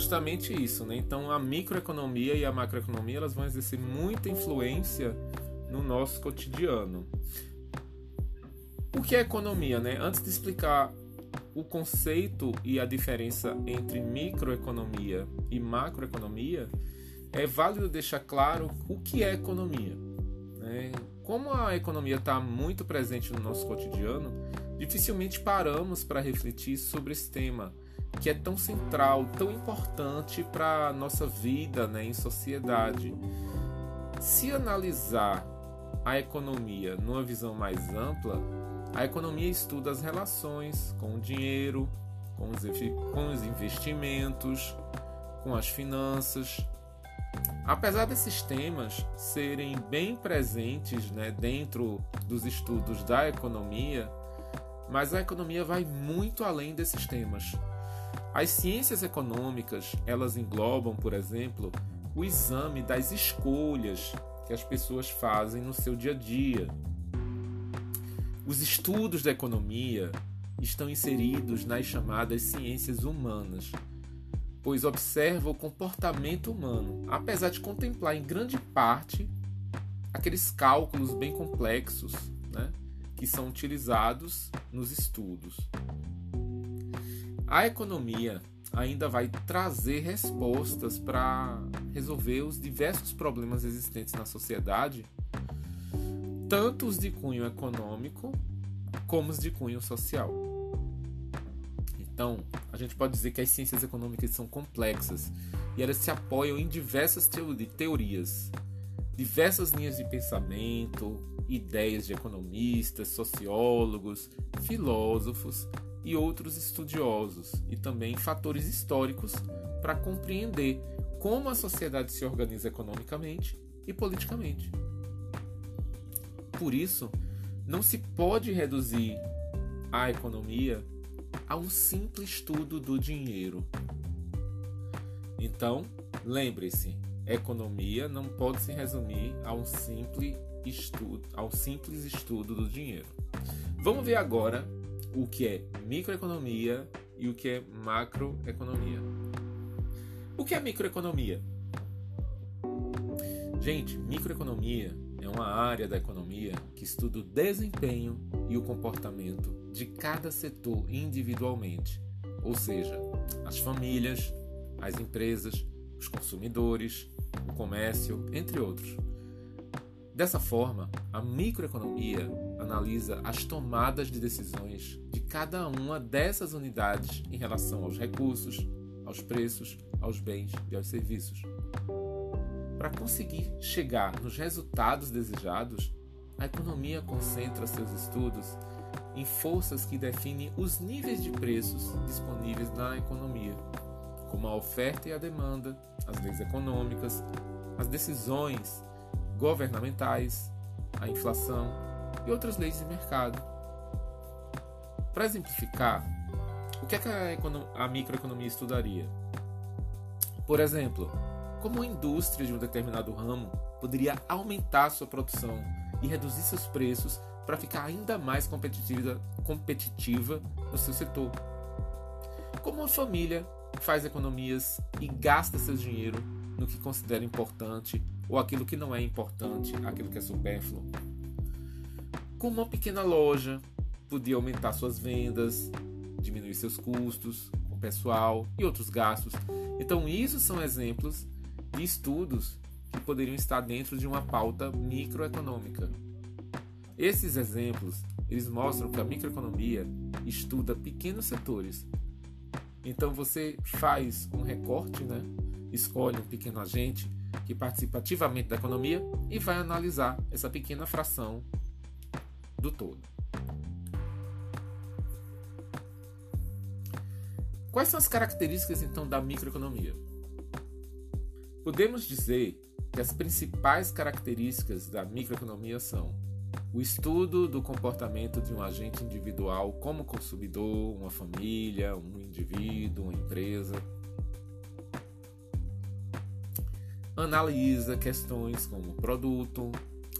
justamente isso, né? Então a microeconomia e a macroeconomia elas vão exercer muita influência no nosso cotidiano. O que é economia, né? Antes de explicar o conceito e a diferença entre microeconomia e macroeconomia, é válido deixar claro o que é economia. Né? Como a economia está muito presente no nosso cotidiano, dificilmente paramos para refletir sobre esse tema que é tão central, tão importante para a nossa vida né, em sociedade. Se analisar a economia numa visão mais ampla, a economia estuda as relações com o dinheiro, com os, com os investimentos, com as finanças. Apesar desses temas serem bem presentes né, dentro dos estudos da economia, mas a economia vai muito além desses temas. As ciências econômicas, elas englobam, por exemplo, o exame das escolhas que as pessoas fazem no seu dia a dia. Os estudos da economia estão inseridos nas chamadas ciências humanas, pois observa o comportamento humano, apesar de contemplar em grande parte aqueles cálculos bem complexos né, que são utilizados nos estudos. A economia ainda vai trazer respostas para resolver os diversos problemas existentes na sociedade, tanto os de cunho econômico como os de cunho social. Então, a gente pode dizer que as ciências econômicas são complexas e elas se apoiam em diversas teorias, diversas linhas de pensamento, ideias de economistas, sociólogos, filósofos e outros estudiosos, e também fatores históricos para compreender como a sociedade se organiza economicamente e politicamente. Por isso, não se pode reduzir a economia a um simples estudo do dinheiro. Então, lembre-se, economia não pode se resumir a um simples estudo, ao simples estudo do dinheiro. Vamos ver agora o que é microeconomia e o que é macroeconomia. O que é microeconomia? Gente, microeconomia é uma área da economia que estuda o desempenho e o comportamento de cada setor individualmente, ou seja, as famílias, as empresas, os consumidores, o comércio, entre outros. Dessa forma, a microeconomia analisa as tomadas de decisões de cada uma dessas unidades em relação aos recursos, aos preços, aos bens e aos serviços. Para conseguir chegar nos resultados desejados, a economia concentra seus estudos em forças que definem os níveis de preços disponíveis na economia, como a oferta e a demanda, as leis econômicas, as decisões governamentais, a inflação e outras leis de mercado. Para exemplificar, o que, é que a, a microeconomia estudaria? Por exemplo, como a indústria de um determinado ramo poderia aumentar sua produção e reduzir seus preços para ficar ainda mais competitiva, competitiva no seu setor. Como uma família faz economias e gasta seu dinheiro no que considera importante ou aquilo que não é importante, aquilo que é supérfluo. Como uma pequena loja podia aumentar suas vendas, diminuir seus custos com pessoal e outros gastos. Então, isso são exemplos de estudos que poderiam estar dentro de uma pauta microeconômica. Esses exemplos, eles mostram que a microeconomia estuda pequenos setores. Então você faz um recorte, né? Escolhe um pequeno agente que participa ativamente da economia e vai analisar essa pequena fração do todo. Quais são as características então da microeconomia? Podemos dizer que as principais características da microeconomia são o estudo do comportamento de um agente individual como consumidor, uma família, um indivíduo, uma empresa analisa questões como produto,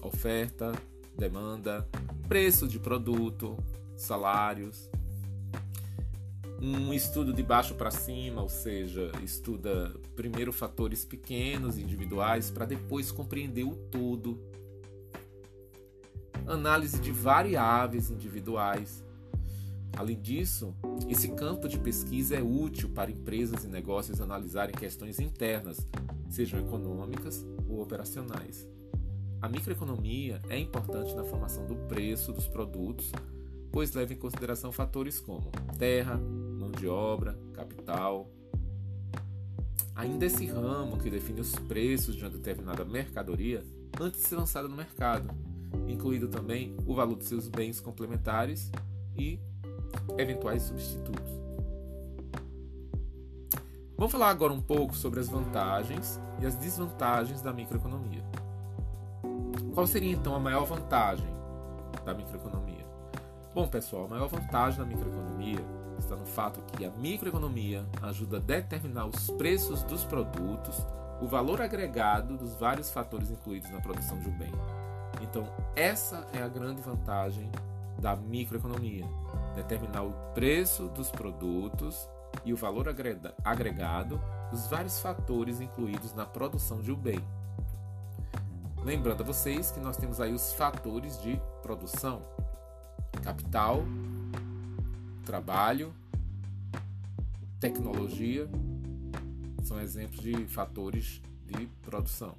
oferta, demanda, preço de produto, salários. um estudo de baixo para cima, ou seja, estuda primeiro fatores pequenos, individuais, para depois compreender o todo. Análise de variáveis individuais. Além disso, esse campo de pesquisa é útil para empresas e negócios analisarem questões internas, sejam econômicas ou operacionais. A microeconomia é importante na formação do preço dos produtos, pois leva em consideração fatores como terra, mão de obra, capital. Ainda esse ramo que define os preços de uma determinada mercadoria antes de ser lançada no mercado, incluído também o valor de seus bens complementares e eventuais substitutos. Vamos falar agora um pouco sobre as vantagens e as desvantagens da microeconomia. Qual seria então a maior vantagem da microeconomia? Bom, pessoal, a maior vantagem da microeconomia está no fato que a microeconomia ajuda a determinar os preços dos produtos, o valor agregado dos vários fatores incluídos na produção de um bem. Então, essa é a grande vantagem da microeconomia: determinar o preço dos produtos e o valor agregado dos vários fatores incluídos na produção de um bem. Lembrando a vocês que nós temos aí os fatores de produção: capital, trabalho, tecnologia, são exemplos de fatores de produção.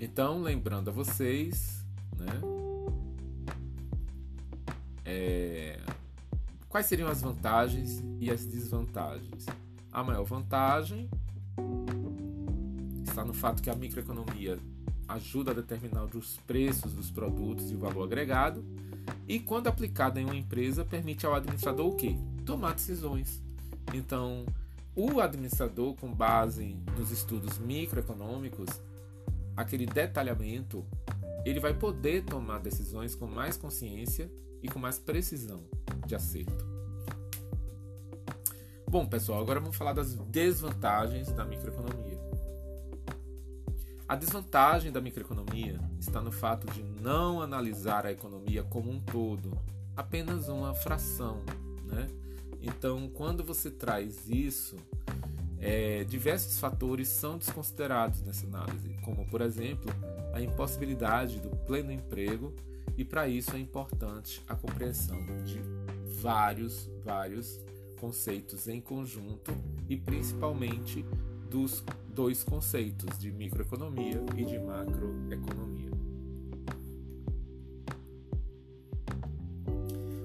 Então, lembrando a vocês, né, é, quais seriam as vantagens e as desvantagens? A maior vantagem está no fato que a microeconomia ajuda a determinar os preços dos produtos e o valor agregado, e quando aplicada em uma empresa, permite ao administrador o quê? Tomar decisões. Então, o administrador, com base nos estudos microeconômicos, aquele detalhamento, ele vai poder tomar decisões com mais consciência e com mais precisão de acerto. Bom, pessoal, agora vamos falar das desvantagens da microeconomia. A desvantagem da microeconomia está no fato de não analisar a economia como um todo, apenas uma fração. Né? Então, quando você traz isso, é, diversos fatores são desconsiderados nessa análise, como, por exemplo, a impossibilidade do pleno emprego, e para isso é importante a compreensão de vários, vários conceitos em conjunto e principalmente dos dois conceitos de microeconomia e de macroeconomia.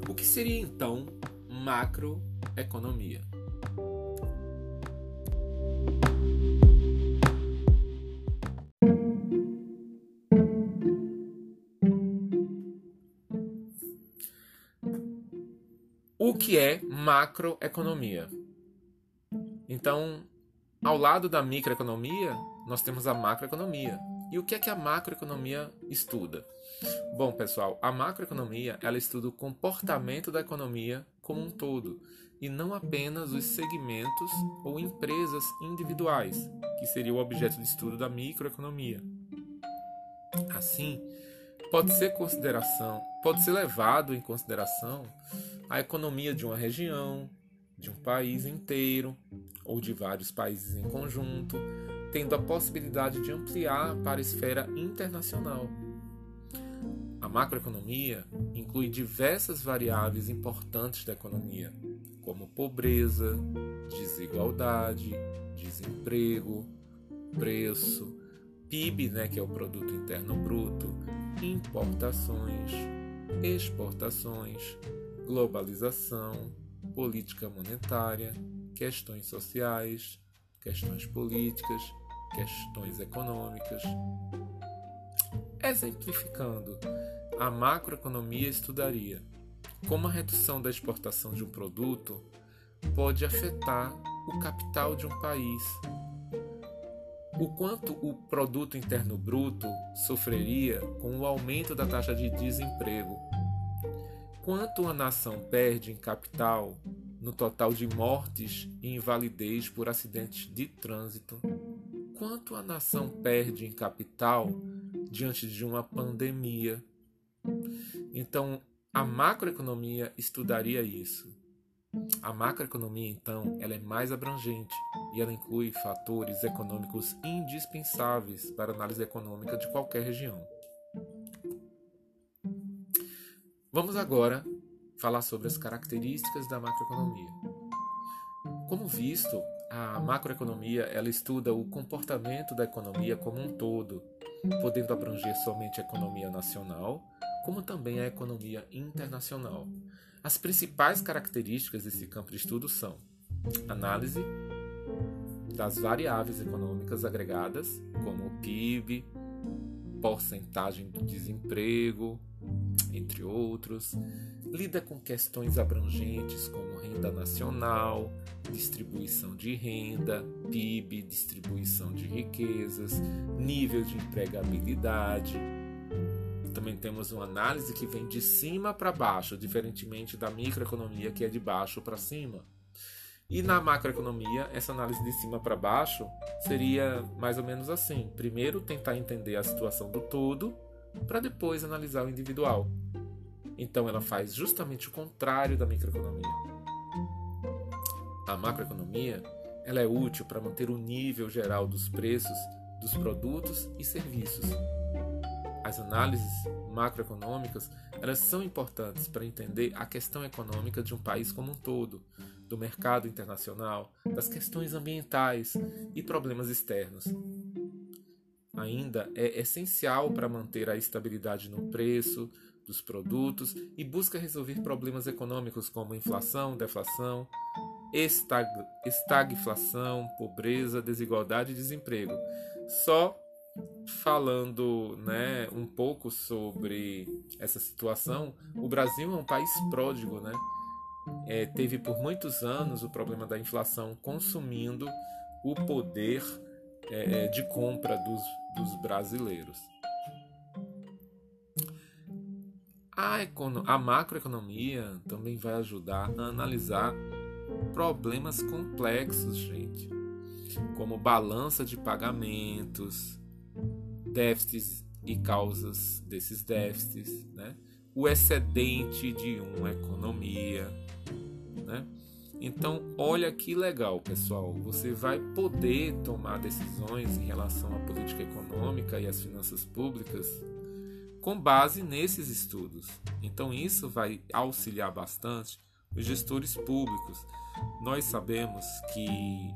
O que seria então macroeconomia? Que é macroeconomia? Então, ao lado da microeconomia, nós temos a macroeconomia. E o que é que a macroeconomia estuda? Bom, pessoal, a macroeconomia ela estuda o comportamento da economia como um todo e não apenas os segmentos ou empresas individuais, que seria o objeto de estudo da microeconomia. Assim, pode ser consideração, pode ser levado em consideração a economia de uma região, de um país inteiro ou de vários países em conjunto, tendo a possibilidade de ampliar para a esfera internacional. A macroeconomia inclui diversas variáveis importantes da economia, como pobreza, desigualdade, desemprego, preço, PIB, né, que é o produto interno bruto, importações, exportações, globalização, política monetária, questões sociais, questões políticas, questões econômicas. Exemplificando, a macroeconomia estudaria como a redução da exportação de um produto pode afetar o capital de um país, o quanto o produto interno bruto sofreria com o aumento da taxa de desemprego quanto uma nação perde em capital no total de mortes e invalidez por acidentes de trânsito, quanto a nação perde em capital diante de uma pandemia. Então, A macroeconomia estudaria isso. A macroeconomia, então, ela é mais abrangente e ela inclui fatores econômicos indispensáveis para a análise econômica de qualquer região. Vamos agora falar sobre as características da macroeconomia. Como visto, a macroeconomia ela estuda o comportamento da economia como um todo, podendo abranger somente a economia nacional, como também a economia internacional. As principais características desse campo de estudo são análise das variáveis econômicas agregadas, como o PIB, porcentagem do desemprego, entre outros. Lida com questões abrangentes como renda nacional, distribuição de renda, PIB, distribuição de riquezas, nível de empregabilidade. Também temos uma análise que vem de cima para baixo, diferentemente da microeconomia que é de baixo para cima. E na macroeconomia, essa análise de cima para baixo seria mais ou menos assim: primeiro tentar entender a situação do todo, para depois analisar o individual. Então ela faz justamente o contrário da microeconomia. A macroeconomia ela é útil para manter o nível geral dos preços dos produtos e serviços. As análises macroeconômicas elas são importantes para entender a questão econômica de um país como um todo, do mercado internacional, das questões ambientais e problemas externos. Ainda é essencial para manter a estabilidade no preço dos produtos e busca resolver problemas econômicos como inflação, deflação, estag estagflação, pobreza, desigualdade e desemprego. Só falando né, um pouco sobre essa situação, o Brasil é um país pródigo, né? é, teve por muitos anos o problema da inflação consumindo o poder é, é de compra dos, dos brasileiros. A, econo a macroeconomia também vai ajudar a analisar problemas complexos, gente, como balança de pagamentos, déficits e causas desses déficits, né? o excedente de uma economia, né? Então, olha que legal, pessoal. Você vai poder tomar decisões em relação à política econômica e às finanças públicas com base nesses estudos. Então, isso vai auxiliar bastante os gestores públicos. Nós sabemos que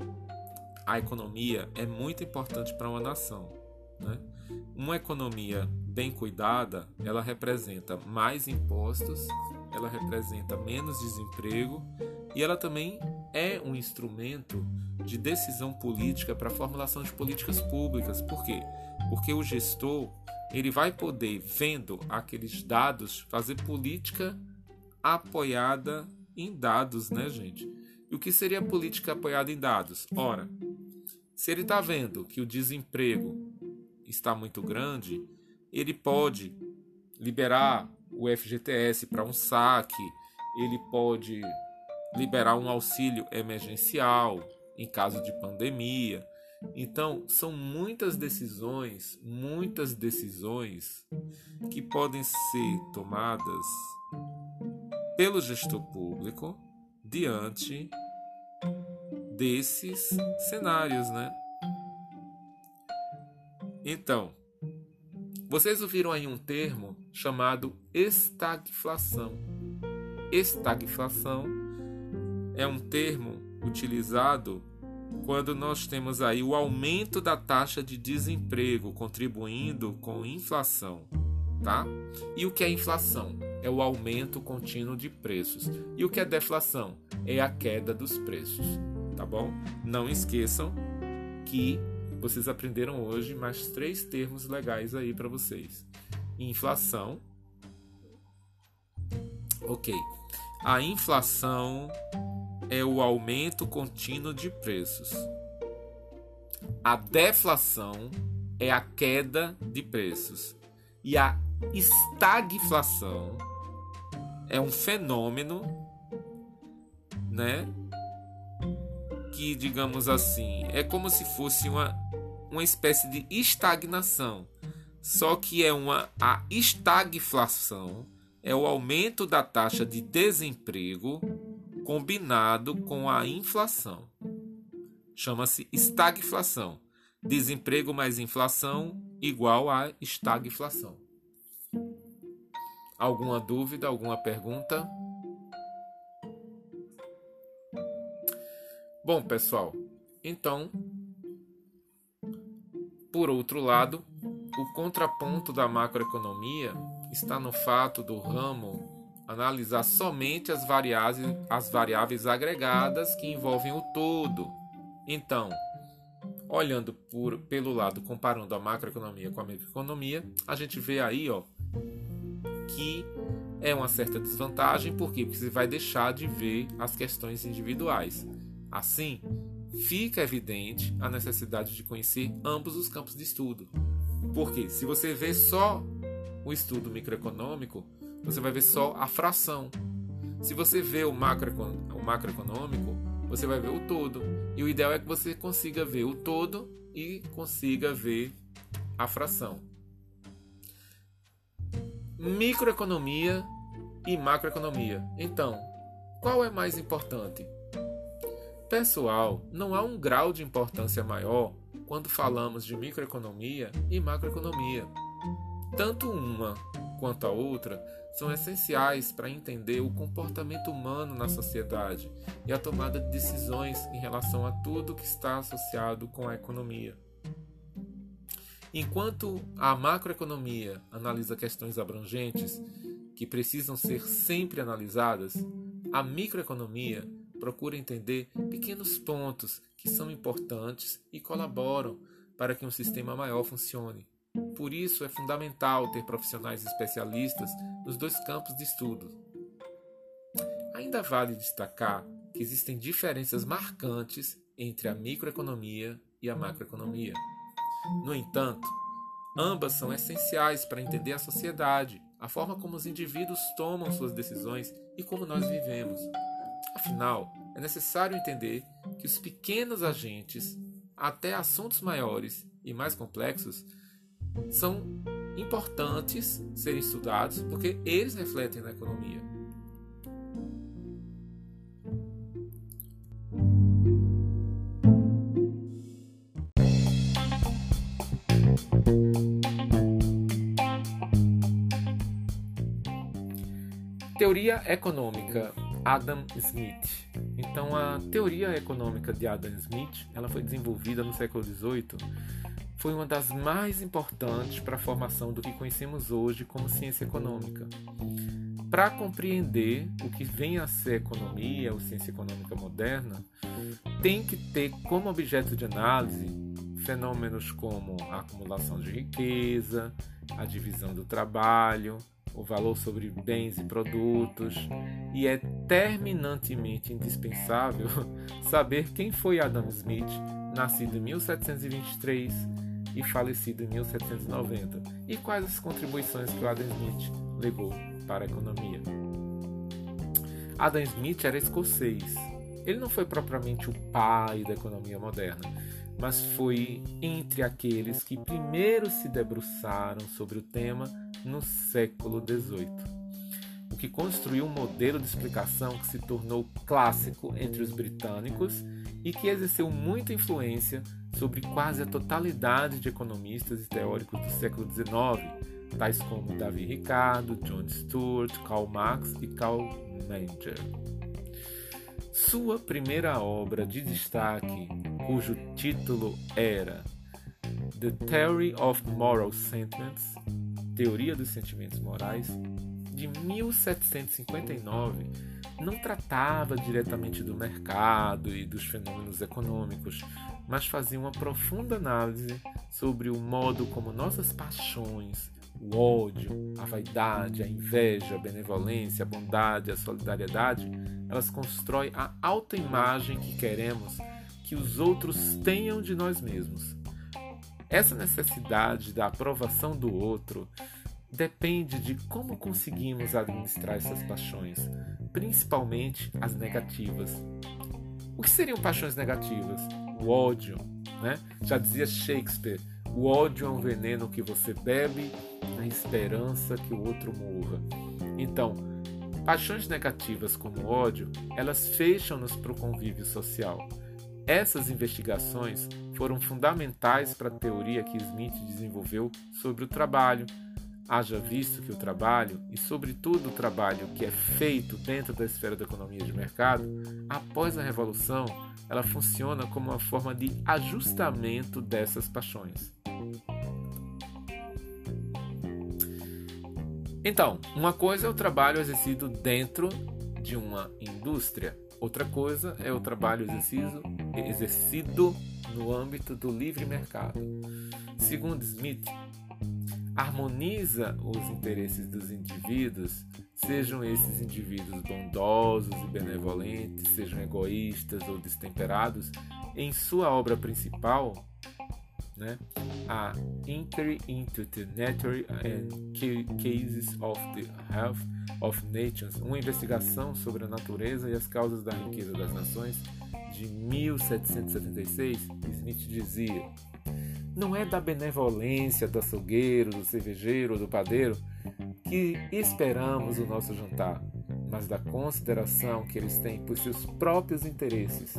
a economia é muito importante para uma nação. Né? Uma economia bem cuidada, ela representa mais impostos, ela representa menos desemprego e ela também é um instrumento de decisão política para a formulação de políticas públicas. Por quê? Porque o gestor ele vai poder, vendo aqueles dados, fazer política apoiada em dados, né, gente? E o que seria política apoiada em dados? Ora, se ele está vendo que o desemprego está muito grande, ele pode liberar o FGTS para um saque, ele pode liberar um auxílio emergencial em caso de pandemia. Então, são muitas decisões, muitas decisões que podem ser tomadas pelo gestor público diante desses cenários, né? Então, vocês ouviram aí um termo chamado estagflação. Estagflação é um termo utilizado quando nós temos aí o aumento da taxa de desemprego contribuindo com inflação, tá? E o que é inflação? É o aumento contínuo de preços. E o que é deflação? É a queda dos preços, tá bom? Não esqueçam que vocês aprenderam hoje mais três termos legais aí para vocês: inflação. Ok. A inflação é o aumento contínuo de preços. A deflação é a queda de preços. E a estagflação é um fenômeno, né, que, digamos assim, é como se fosse uma, uma espécie de estagnação. Só que é uma a estagflação é o aumento da taxa de desemprego combinado com a inflação. Chama-se estagflação. Desemprego mais inflação igual a estagflação. Alguma dúvida, alguma pergunta? Bom, pessoal, então, por outro lado, o contraponto da macroeconomia está no fato do ramo analisar somente as variáveis, as variáveis agregadas que envolvem o todo. Então, olhando por, pelo lado, comparando a macroeconomia com a microeconomia, a gente vê aí ó, que é uma certa desvantagem, por quê? Porque você vai deixar de ver as questões individuais. Assim, fica evidente a necessidade de conhecer ambos os campos de estudo. Porque se você vê só o estudo microeconômico, você vai ver só a fração. Se você vê o, macro, o macroeconômico, você vai ver o todo. E o ideal é que você consiga ver o todo e consiga ver a fração. Microeconomia e macroeconomia. Então, qual é mais importante? Pessoal, não há um grau de importância maior quando falamos de microeconomia e macroeconomia. Tanto uma quanto a outra são essenciais para entender o comportamento humano na sociedade e a tomada de decisões em relação a tudo que está associado com a economia. Enquanto a macroeconomia analisa questões abrangentes que precisam ser sempre analisadas, a microeconomia procura entender pequenos pontos que são importantes e colaboram para que um sistema maior funcione. Por isso é fundamental ter profissionais especialistas nos dois campos de estudo. Ainda vale destacar que existem diferenças marcantes entre a microeconomia e a macroeconomia. No entanto, ambas são essenciais para entender a sociedade, a forma como os indivíduos tomam suas decisões e como nós vivemos. Afinal, é necessário entender que os pequenos agentes, até assuntos maiores e mais complexos, são importantes serem estudados porque eles refletem na economia. Teoria econômica Adam Smith. Então, a teoria econômica de Adam Smith, ela foi desenvolvida no século XVIII foi uma das mais importantes para a formação do que conhecemos hoje como ciência econômica. Para compreender o que vem a ser economia ou ciência econômica moderna, tem que ter como objeto de análise fenômenos como a acumulação de riqueza, a divisão do trabalho, o valor sobre bens e produtos, e é terminantemente indispensável saber quem foi Adam Smith, nascido em 1723 e falecido em 1790, e quais as contribuições que o Adam Smith legou para a economia. Adam Smith era escocês. Ele não foi propriamente o pai da economia moderna, mas foi entre aqueles que primeiro se debruçaram sobre o tema no século XVIII, o que construiu um modelo de explicação que se tornou clássico entre os britânicos e que exerceu muita influência sobre quase a totalidade de economistas e teóricos do século XIX, tais como Davi Ricardo, John Stuart, Karl Marx e Karl Menger. Sua primeira obra de destaque, cujo título era The Theory of Moral Sentiments, Teoria dos Sentimentos Morais, de 1759, não tratava diretamente do mercado e dos fenômenos econômicos, mas fazia uma profunda análise sobre o modo como nossas paixões, o ódio, a vaidade, a inveja, a benevolência, a bondade, a solidariedade, elas constroem a autoimagem que queremos que os outros tenham de nós mesmos. Essa necessidade da aprovação do outro depende de como conseguimos administrar essas paixões, principalmente as negativas. O que seriam paixões negativas? O ódio, né? Já dizia Shakespeare: O ódio é um veneno que você bebe na esperança que o outro morra. Então, paixões negativas como o ódio, elas fecham-nos para o convívio social. Essas investigações foram fundamentais para a teoria que Smith desenvolveu sobre o trabalho, haja visto que o trabalho, e sobretudo o trabalho que é feito dentro da esfera da economia de mercado, após a revolução, ela funciona como uma forma de ajustamento dessas paixões. Então, uma coisa é o trabalho exercido dentro de uma indústria, outra coisa é o trabalho exercido, exercido no âmbito do livre mercado. Segundo Smith, harmoniza os interesses dos indivíduos, sejam esses indivíduos bondosos e benevolentes, sejam egoístas ou destemperados, em sua obra principal, né, a Inquiry into the Nature and Cases of the Health of Nations, uma investigação sobre a natureza e as causas da riqueza das nações, de 1776, Smith dizia não é da benevolência do açougueiro, do cervejeiro ou do padeiro que esperamos o nosso jantar, mas da consideração que eles têm por seus próprios interesses.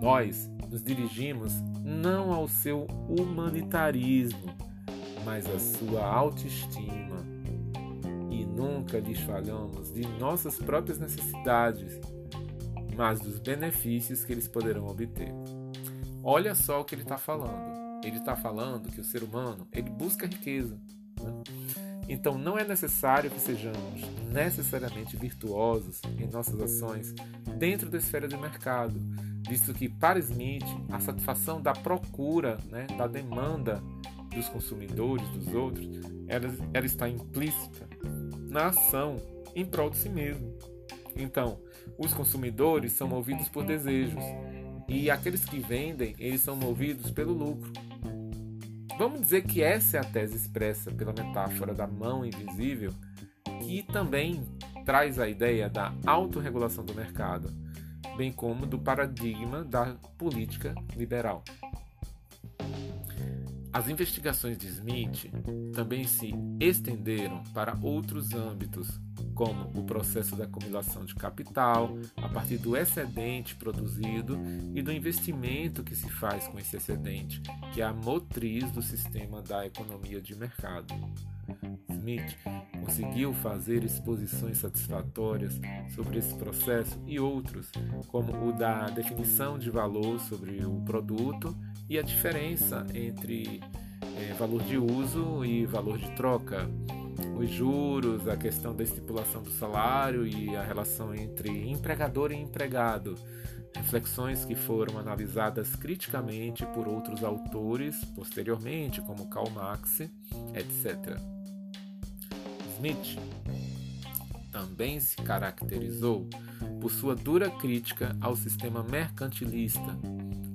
Nós nos dirigimos não ao seu humanitarismo, mas à sua autoestima. E nunca lhes falamos de nossas próprias necessidades, mas dos benefícios que eles poderão obter. Olha só o que ele está falando ele está falando que o ser humano ele busca riqueza. Né? Então não é necessário que sejamos necessariamente virtuosos em nossas ações dentro da esfera de mercado, visto que para Smith a satisfação da procura, né, da demanda dos consumidores, dos outros, ela, ela está implícita na ação em prol de si mesmo. Então, os consumidores são movidos por desejos e aqueles que vendem, eles são movidos pelo lucro. Vamos dizer que essa é a tese expressa pela metáfora da mão invisível, que também traz a ideia da autorregulação do mercado, bem como do paradigma da política liberal. As investigações de Smith também se estenderam para outros âmbitos, como o processo da acumulação de capital a partir do excedente produzido e do investimento que se faz com esse excedente, que é a motriz do sistema da economia de mercado. Smith conseguiu fazer exposições satisfatórias sobre esse processo e outros, como o da definição de valor sobre o produto e a diferença entre é, valor de uso e valor de troca, os juros, a questão da estipulação do salário e a relação entre empregador e empregado. Reflexões que foram analisadas criticamente por outros autores posteriormente, como Karl Marx, etc. Smith também se caracterizou por sua dura crítica ao sistema mercantilista,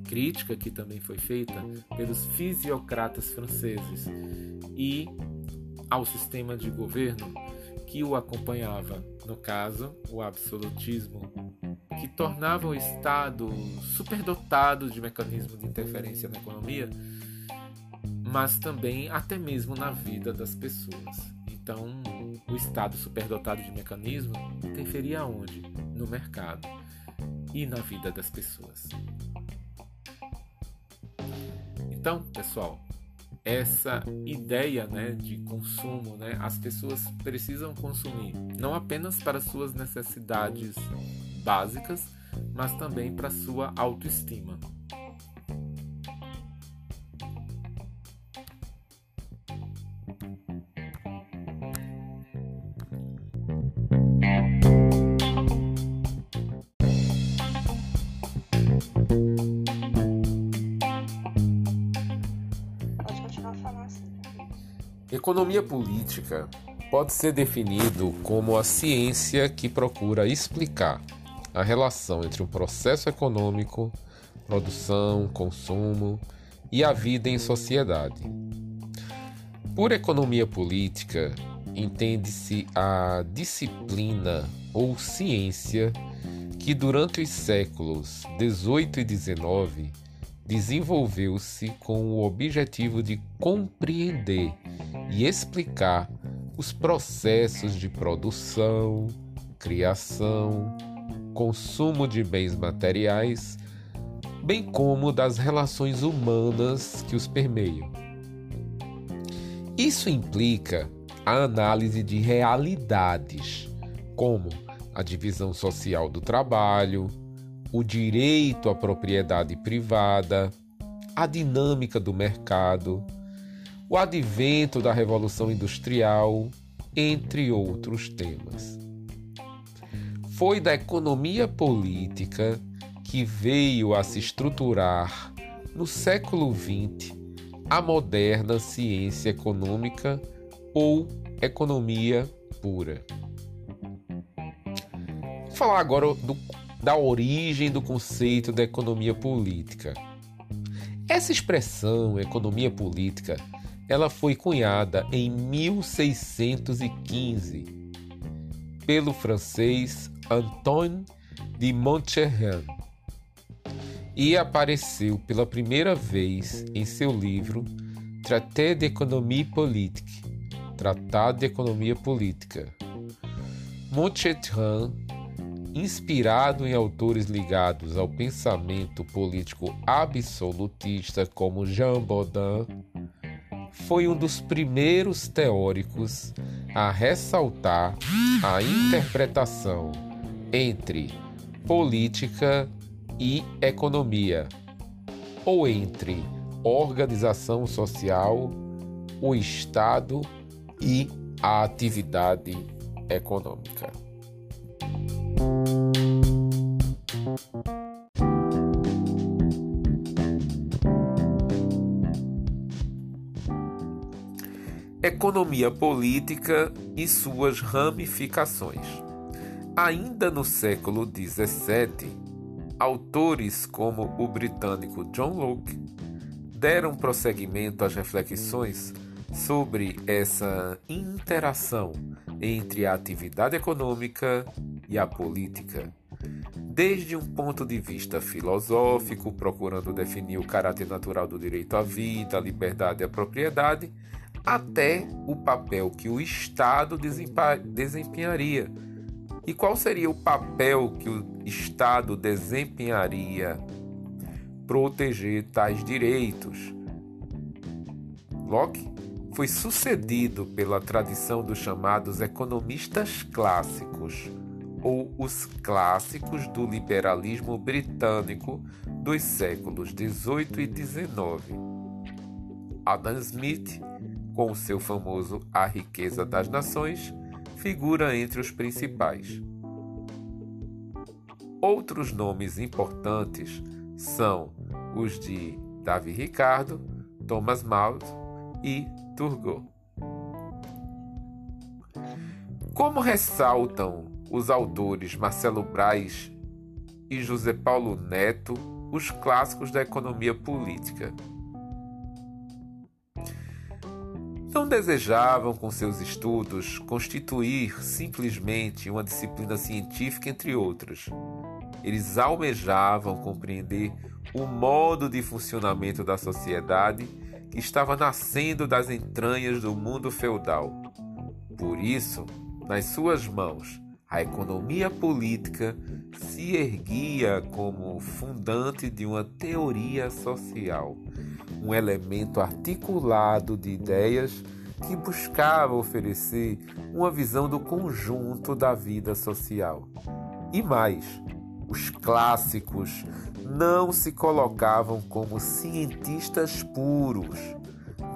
crítica que também foi feita pelos fisiocratas franceses, e ao sistema de governo que o acompanhava, no caso, o absolutismo, que tornava o Estado superdotado de mecanismos de interferência na economia, mas também até mesmo na vida das pessoas. Então, o Estado superdotado de mecanismos interferia onde? No mercado e na vida das pessoas. Então, pessoal, essa ideia né, de consumo, né, as pessoas precisam consumir não apenas para suas necessidades básicas, mas também para sua autoestima. Economia política pode ser definido como a ciência que procura explicar a relação entre o processo econômico, produção, consumo e a vida em sociedade. Por economia política, entende-se a disciplina ou ciência que durante os séculos 18 e 19 desenvolveu-se com o objetivo de compreender e explicar os processos de produção, criação, consumo de bens materiais, bem como das relações humanas que os permeiam. Isso implica a análise de realidades, como a divisão social do trabalho, o direito à propriedade privada, a dinâmica do mercado, o advento da Revolução Industrial, entre outros temas. Foi da economia política que veio a se estruturar no século XX a moderna ciência econômica ou economia pura. Vou falar agora do, da origem do conceito da economia política. Essa expressão, economia política, ela foi cunhada em 1615 pelo francês Antoine de Montchalin e apareceu pela primeira vez em seu livro Traité d'économie politique, Tratado de Economia Política. Montchalin, inspirado em autores ligados ao pensamento político absolutista como Jean Baudin, foi um dos primeiros teóricos a ressaltar a interpretação entre política e economia, ou entre organização social, o Estado e a atividade econômica. Economia política e suas ramificações. Ainda no século XVII, autores como o britânico John Locke deram prosseguimento às reflexões sobre essa interação entre a atividade econômica e a política. Desde um ponto de vista filosófico, procurando definir o caráter natural do direito à vida, à liberdade e à propriedade, até o papel que o Estado desempenharia. E qual seria o papel que o Estado desempenharia? Proteger tais direitos. Locke foi sucedido pela tradição dos chamados economistas clássicos, ou os clássicos do liberalismo britânico dos séculos 18 e 19. Adam Smith com seu famoso A Riqueza das Nações, figura entre os principais. Outros nomes importantes são os de Davi Ricardo, Thomas Malthus e Turgot. Como ressaltam os autores Marcelo Braz e José Paulo Neto, os clássicos da economia política. não desejavam, com seus estudos, constituir simplesmente uma disciplina científica entre outras. Eles almejavam compreender o modo de funcionamento da sociedade que estava nascendo das entranhas do mundo feudal. Por isso, nas suas mãos, a economia política se erguia como fundante de uma teoria social um elemento articulado de ideias que buscava oferecer uma visão do conjunto da vida social. E mais, os clássicos não se colocavam como cientistas puros,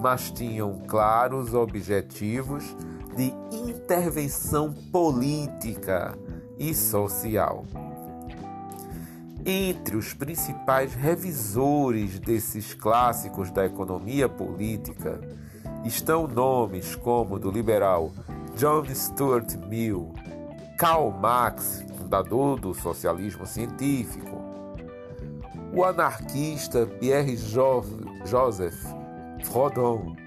mas tinham claros objetivos de intervenção política e social. Entre os principais revisores desses clássicos da economia política estão nomes como do liberal John Stuart Mill, Karl Marx, fundador do socialismo científico, o anarquista Pierre Joseph Proudhon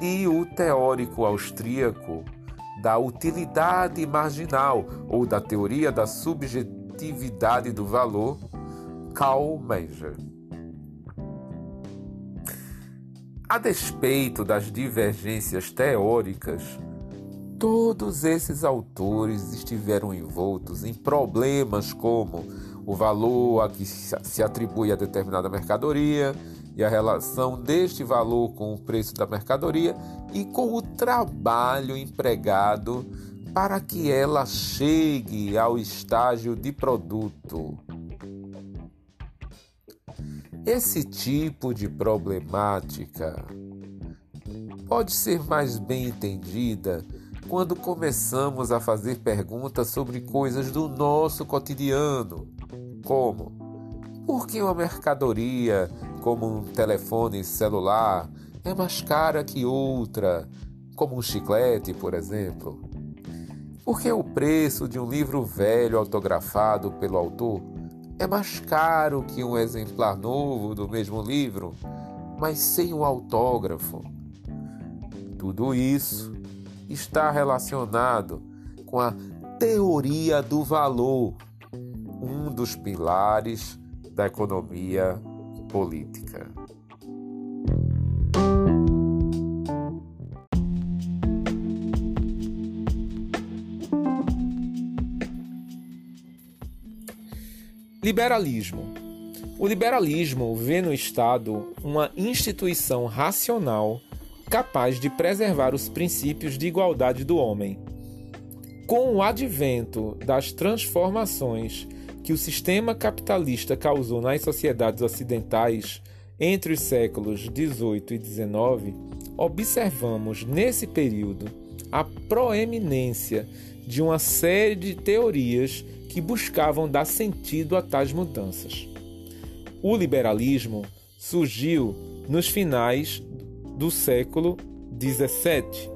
e o teórico austríaco da utilidade marginal ou da teoria da subjetividade do valor, Karl Menger. A despeito das divergências teóricas, todos esses autores estiveram envoltos em problemas como o valor a que se atribui a determinada mercadoria e a relação deste valor com o preço da mercadoria e com o trabalho empregado para que ela chegue ao estágio de produto. Esse tipo de problemática pode ser mais bem entendida quando começamos a fazer perguntas sobre coisas do nosso cotidiano como? Por que uma mercadoria, como um telefone celular, é mais cara que outra, como um chiclete, por exemplo? Por que o preço de um livro velho autografado pelo autor é mais caro que um exemplar novo do mesmo livro, mas sem o autógrafo? Tudo isso está relacionado com a teoria do valor um dos pilares da economia política. Liberalismo. O liberalismo vê no Estado uma instituição racional capaz de preservar os princípios de igualdade do homem. Com o advento das transformações que o sistema capitalista causou nas sociedades ocidentais entre os séculos 18 e 19, observamos nesse período a proeminência de uma série de teorias que buscavam dar sentido a tais mudanças. O liberalismo surgiu nos finais do século 17,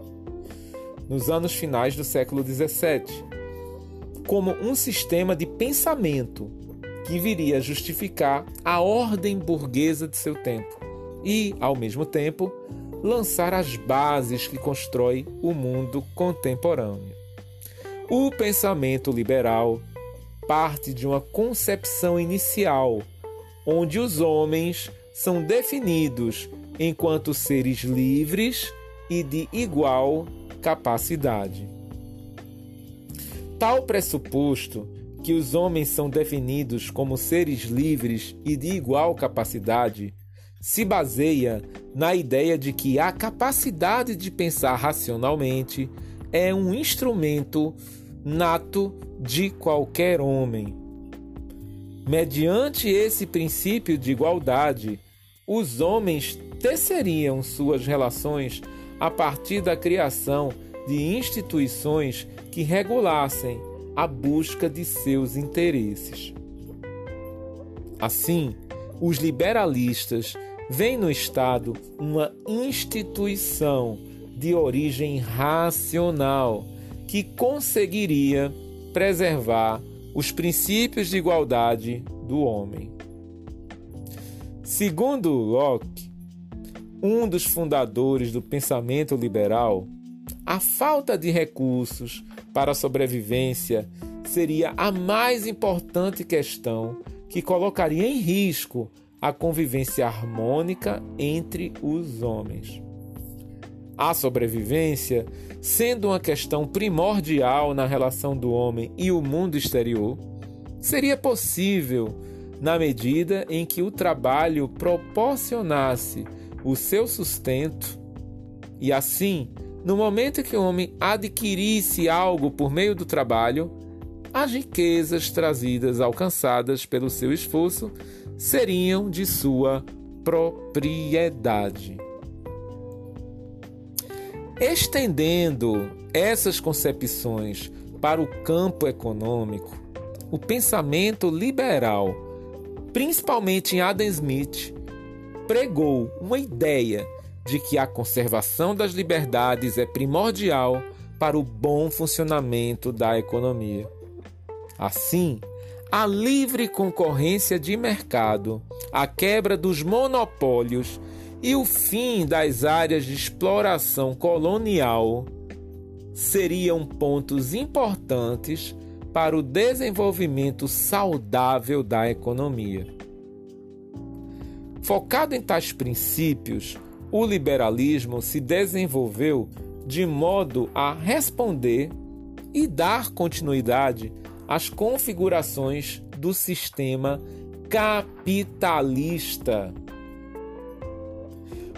nos anos finais do século 17, como um sistema de pensamento que viria a justificar a ordem burguesa de seu tempo e, ao mesmo tempo, lançar as bases que constrói o mundo contemporâneo. O pensamento liberal parte de uma concepção inicial, onde os homens são definidos enquanto seres livres e de igual capacidade. Tal pressuposto que os homens são definidos como seres livres e de igual capacidade se baseia na ideia de que a capacidade de pensar racionalmente é um instrumento nato de qualquer homem. Mediante esse princípio de igualdade, os homens teceriam suas relações a partir da criação de instituições que regulassem a busca de seus interesses. Assim, os liberalistas veem no Estado uma instituição de origem racional que conseguiria preservar os princípios de igualdade do homem. Segundo Locke, um dos fundadores do pensamento liberal, a falta de recursos para a sobrevivência seria a mais importante questão que colocaria em risco a convivência harmônica entre os homens. A sobrevivência, sendo uma questão primordial na relação do homem e o mundo exterior, seria possível na medida em que o trabalho proporcionasse o seu sustento e assim no momento que o homem adquirisse algo por meio do trabalho, as riquezas trazidas alcançadas pelo seu esforço seriam de sua propriedade. Estendendo essas concepções para o campo econômico, o pensamento liberal, principalmente em Adam Smith, pregou uma ideia de que a conservação das liberdades é primordial para o bom funcionamento da economia. Assim, a livre concorrência de mercado, a quebra dos monopólios e o fim das áreas de exploração colonial seriam pontos importantes para o desenvolvimento saudável da economia. Focado em tais princípios, o liberalismo se desenvolveu de modo a responder e dar continuidade às configurações do sistema capitalista.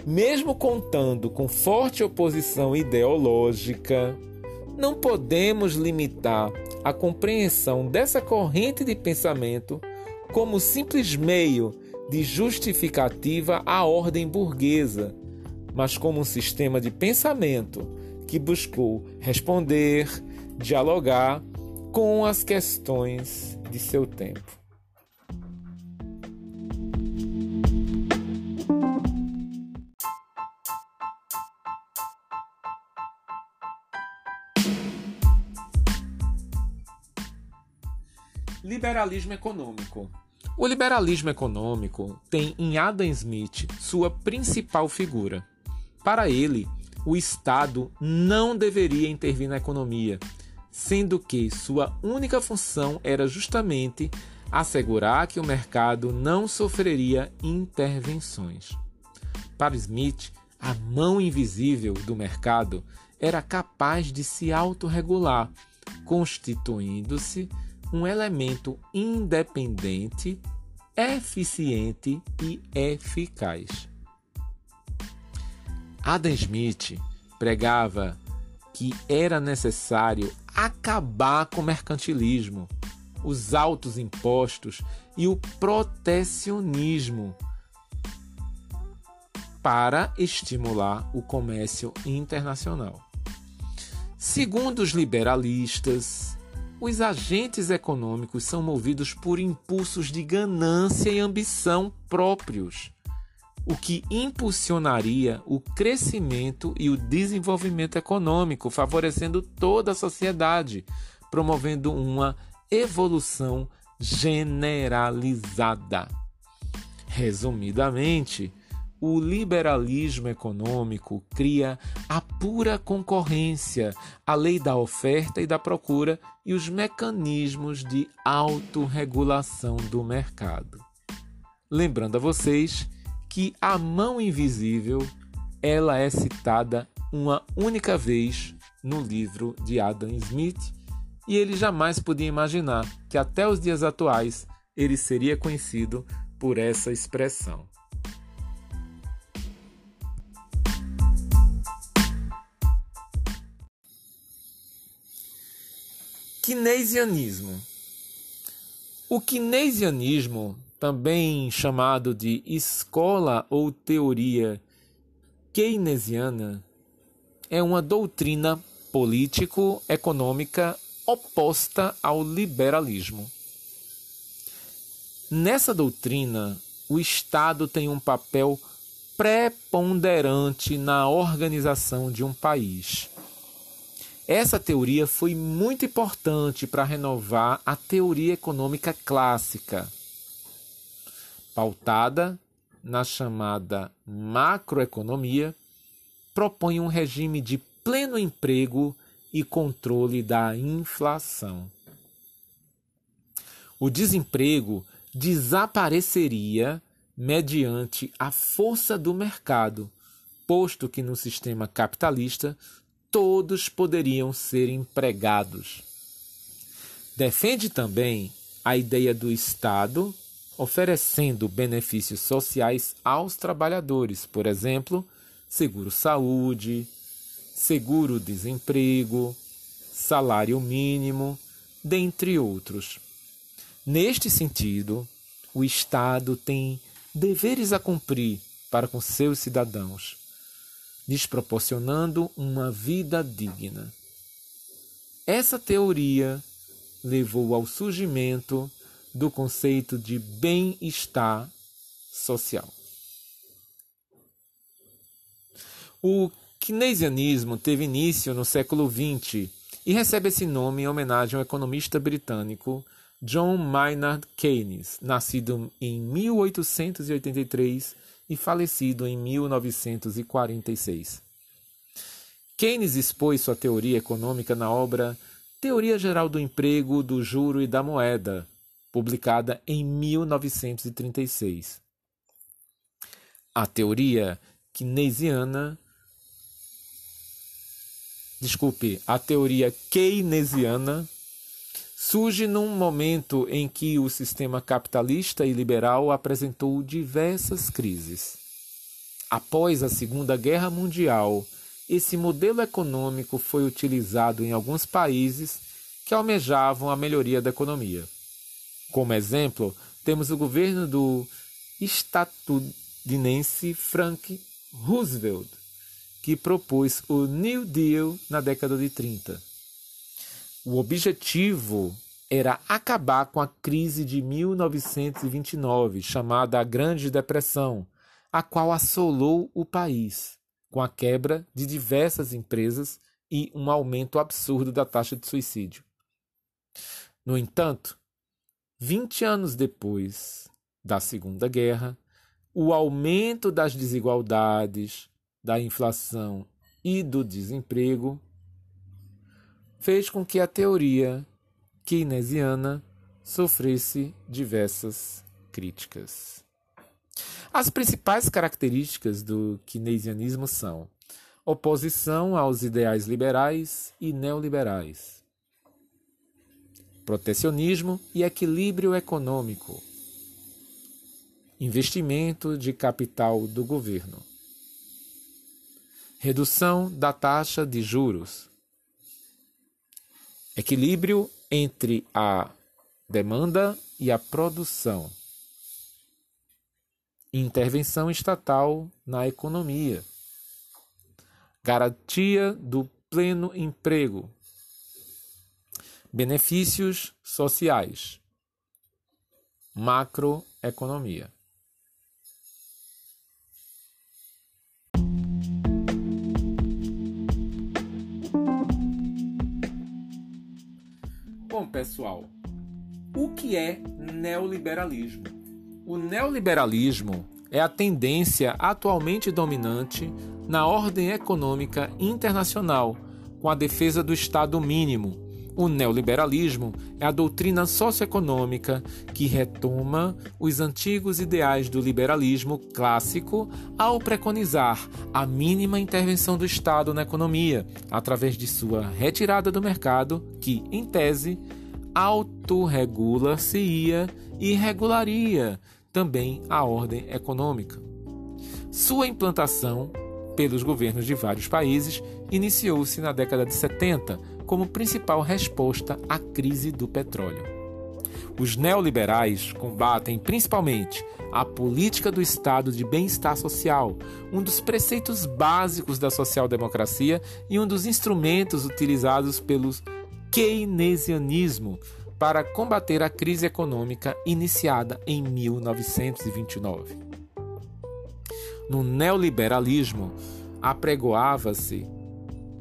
Mesmo contando com forte oposição ideológica, não podemos limitar a compreensão dessa corrente de pensamento como simples meio de justificativa à ordem burguesa, mas como um sistema de pensamento que buscou responder, dialogar com as questões de seu tempo. Liberalismo econômico. O liberalismo econômico tem em Adam Smith sua principal figura. Para ele, o Estado não deveria intervir na economia, sendo que sua única função era justamente assegurar que o mercado não sofreria intervenções. Para Smith, a mão invisível do mercado era capaz de se autorregular, constituindo-se um elemento independente, eficiente e eficaz. Adam Smith pregava que era necessário acabar com o mercantilismo, os altos impostos e o protecionismo para estimular o comércio internacional. Segundo os liberalistas, os agentes econômicos são movidos por impulsos de ganância e ambição próprios, o que impulsionaria o crescimento e o desenvolvimento econômico, favorecendo toda a sociedade, promovendo uma evolução generalizada. Resumidamente, o liberalismo econômico cria a pura concorrência, a lei da oferta e da procura e os mecanismos de autorregulação do mercado. Lembrando a vocês que a mão invisível ela é citada uma única vez no livro de Adam Smith e ele jamais podia imaginar que até os dias atuais ele seria conhecido por essa expressão. Keynesianismo. O keynesianismo, também chamado de escola ou teoria keynesiana, é uma doutrina político-econômica oposta ao liberalismo. Nessa doutrina, o Estado tem um papel preponderante na organização de um país essa teoria foi muito importante para renovar a teoria econômica clássica, pautada na chamada macroeconomia, propõe um regime de pleno emprego e controle da inflação. O desemprego desapareceria mediante a força do mercado, posto que no sistema capitalista todos poderiam ser empregados. Defende também a ideia do Estado oferecendo benefícios sociais aos trabalhadores, por exemplo, seguro-saúde, seguro-desemprego, salário mínimo, dentre outros. Neste sentido, o Estado tem deveres a cumprir para com seus cidadãos lhes proporcionando uma vida digna. Essa teoria levou ao surgimento do conceito de bem-estar social. O keynesianismo teve início no século XX e recebe esse nome em homenagem ao economista britânico John Maynard Keynes, nascido em 1883 e falecido em 1946. Keynes expôs sua teoria econômica na obra Teoria Geral do Emprego, do Juro e da Moeda, publicada em 1936. A teoria keynesiana desculpe, a teoria keynesiana surge num momento em que o sistema capitalista e liberal apresentou diversas crises. Após a Segunda Guerra Mundial, esse modelo econômico foi utilizado em alguns países que almejavam a melhoria da economia. Como exemplo, temos o governo do estadunidense Frank Roosevelt, que propôs o New Deal na década de 30. O objetivo era acabar com a crise de 1929, chamada a Grande Depressão, a qual assolou o país, com a quebra de diversas empresas e um aumento absurdo da taxa de suicídio. No entanto, 20 anos depois da Segunda Guerra, o aumento das desigualdades, da inflação e do desemprego fez com que a teoria keynesiana sofresse diversas críticas. As principais características do keynesianismo são oposição aos ideais liberais e neoliberais, protecionismo e equilíbrio econômico, investimento de capital do governo, redução da taxa de juros, equilíbrio entre a demanda e a produção, intervenção estatal na economia, garantia do pleno emprego, benefícios sociais, macroeconomia. Bom, pessoal, o que é neoliberalismo? O neoliberalismo é a tendência atualmente dominante na ordem econômica internacional, com a defesa do Estado mínimo. O neoliberalismo é a doutrina socioeconômica que retoma os antigos ideais do liberalismo clássico ao preconizar a mínima intervenção do Estado na economia, através de sua retirada do mercado, que, em tese, autorregula-se-ia e regularia também a ordem econômica. Sua implantação pelos governos de vários países iniciou-se na década de 70 como principal resposta à crise do petróleo. Os neoliberais combatem principalmente a política do Estado de bem-estar social, um dos preceitos básicos da social-democracia e um dos instrumentos utilizados pelos keynesianismo para combater a crise econômica iniciada em 1929. No neoliberalismo, apregoava-se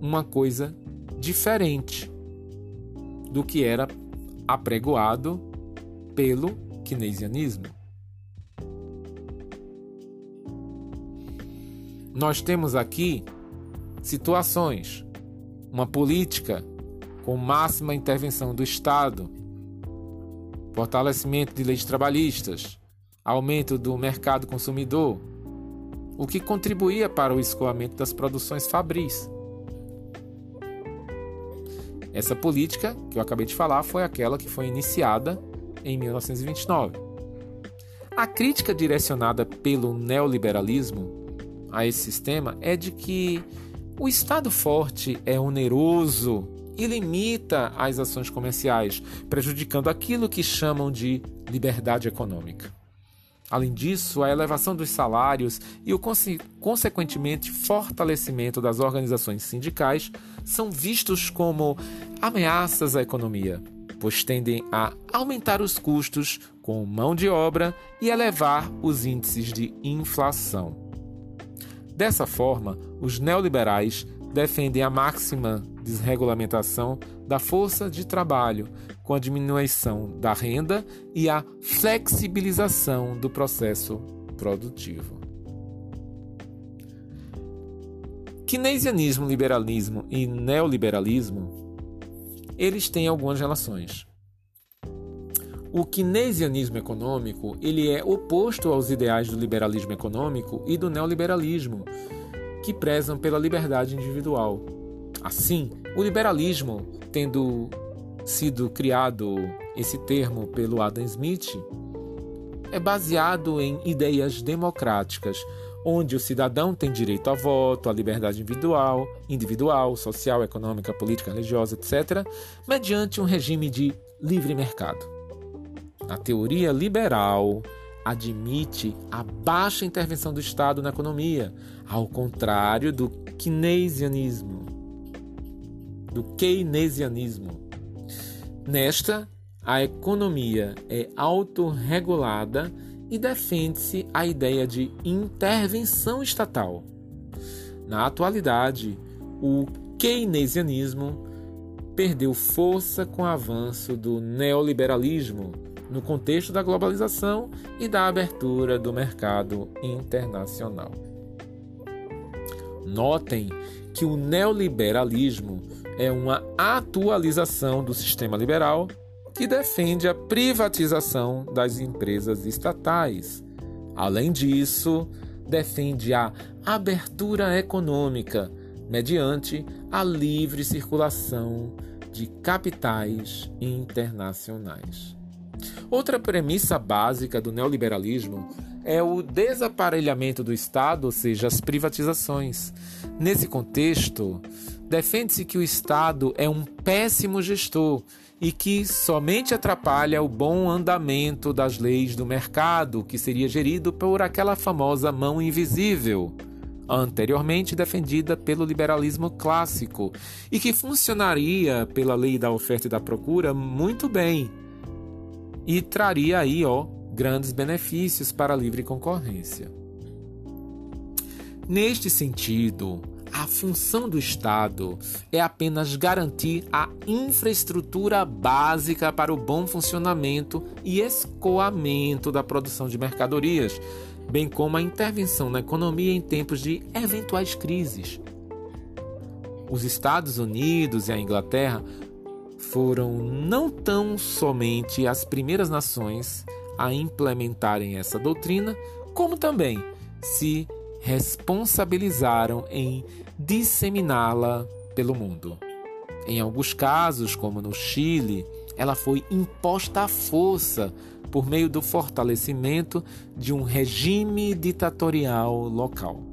uma coisa diferente do que era apregoado pelo keynesianismo. Nós temos aqui situações, uma política com máxima intervenção do Estado, fortalecimento de leis trabalhistas, aumento do mercado consumidor, o que contribuía para o escoamento das produções fabris. Essa política que eu acabei de falar foi aquela que foi iniciada em 1929. A crítica direcionada pelo neoliberalismo a esse sistema é de que o Estado forte é oneroso e limita as ações comerciais, prejudicando aquilo que chamam de liberdade econômica. Além disso, a elevação dos salários e o conse consequentemente fortalecimento das organizações sindicais são vistos como ameaças à economia, pois tendem a aumentar os custos com mão de obra e elevar os índices de inflação. Dessa forma, os neoliberais defendem a máxima desregulamentação da força de trabalho, com a diminuição da renda e a flexibilização do processo produtivo. Keynesianismo, liberalismo e neoliberalismo, eles têm algumas relações. O keynesianismo econômico ele é oposto aos ideais do liberalismo econômico e do neoliberalismo, que prezam pela liberdade individual. Assim, o liberalismo, tendo sido criado esse termo pelo Adam Smith, é baseado em ideias democráticas, onde o cidadão tem direito a voto, à liberdade individual, individual, social, econômica, política, religiosa, etc., mediante um regime de livre mercado. A teoria liberal admite a baixa intervenção do Estado na economia, ao contrário do keynesianismo. Do keynesianismo. Nesta, a economia é autorregulada e defende-se a ideia de intervenção estatal. Na atualidade, o keynesianismo perdeu força com o avanço do neoliberalismo no contexto da globalização e da abertura do mercado internacional. Notem que o neoliberalismo é uma atualização do sistema liberal que defende a privatização das empresas estatais. Além disso, defende a abertura econômica mediante a livre circulação de capitais internacionais. Outra premissa básica do neoliberalismo é o desaparelhamento do Estado, ou seja, as privatizações. Nesse contexto, defende-se que o Estado é um péssimo gestor e que somente atrapalha o bom andamento das leis do mercado, que seria gerido por aquela famosa mão invisível, anteriormente defendida pelo liberalismo clássico, e que funcionaria pela lei da oferta e da procura muito bem e traria aí, ó, grandes benefícios para a livre concorrência. Neste sentido, a função do Estado é apenas garantir a infraestrutura básica para o bom funcionamento e escoamento da produção de mercadorias, bem como a intervenção na economia em tempos de eventuais crises. Os Estados Unidos e a Inglaterra foram não tão somente as primeiras nações a implementarem essa doutrina, como também se responsabilizaram em disseminá-la pelo mundo. Em alguns casos, como no Chile, ela foi imposta à força por meio do fortalecimento de um regime ditatorial local.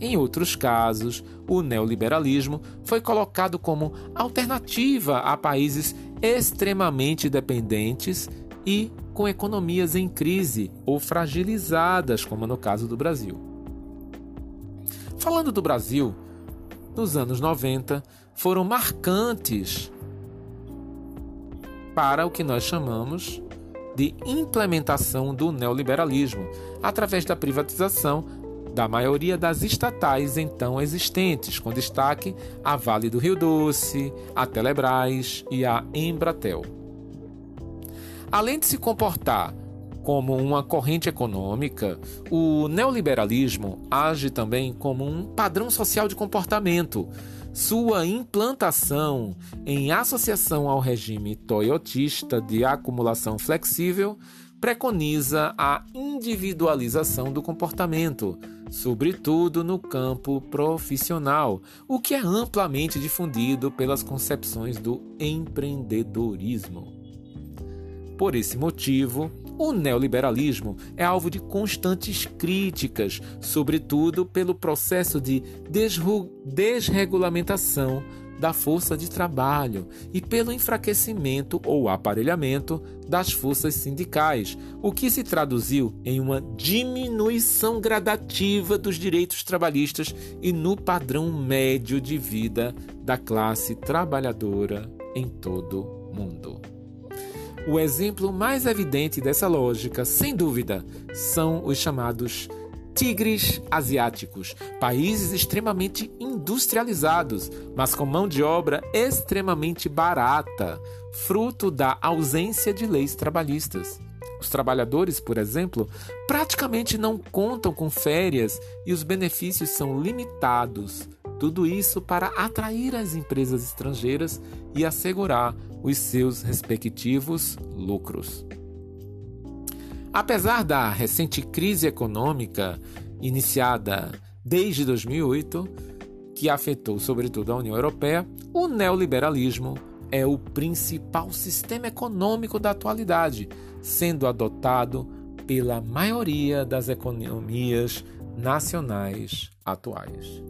Em outros casos, o neoliberalismo foi colocado como alternativa a países extremamente dependentes e com economias em crise ou fragilizadas, como no caso do Brasil. Falando do Brasil, nos anos 90 foram marcantes para o que nós chamamos de implementação do neoliberalismo, através da privatização da maioria das estatais então existentes, com destaque a Vale do Rio Doce, a Telebrás e a Embratel. Além de se comportar como uma corrente econômica, o neoliberalismo age também como um padrão social de comportamento. Sua implantação em associação ao regime toyotista de acumulação flexível preconiza a individualização do comportamento, sobretudo no campo profissional, o que é amplamente difundido pelas concepções do empreendedorismo. Por esse motivo, o neoliberalismo é alvo de constantes críticas, sobretudo pelo processo de desregulamentação da força de trabalho e pelo enfraquecimento ou aparelhamento das forças sindicais, o que se traduziu em uma diminuição gradativa dos direitos trabalhistas e no padrão médio de vida da classe trabalhadora em todo o mundo. O exemplo mais evidente dessa lógica, sem dúvida, são os chamados tigres asiáticos, países extremamente industrializados, mas com mão de obra extremamente barata, fruto da ausência de leis trabalhistas. Os trabalhadores, por exemplo, praticamente não contam com férias e os benefícios são limitados Tudo isso para atrair as empresas estrangeiras e assegurar os seus respectivos lucros. Apesar da recente crise econômica iniciada desde 2008, que afetou sobretudo a União Europeia, o neoliberalismo é o principal sistema econômico da atualidade, sendo adotado pela maioria das economias nacionais atuais.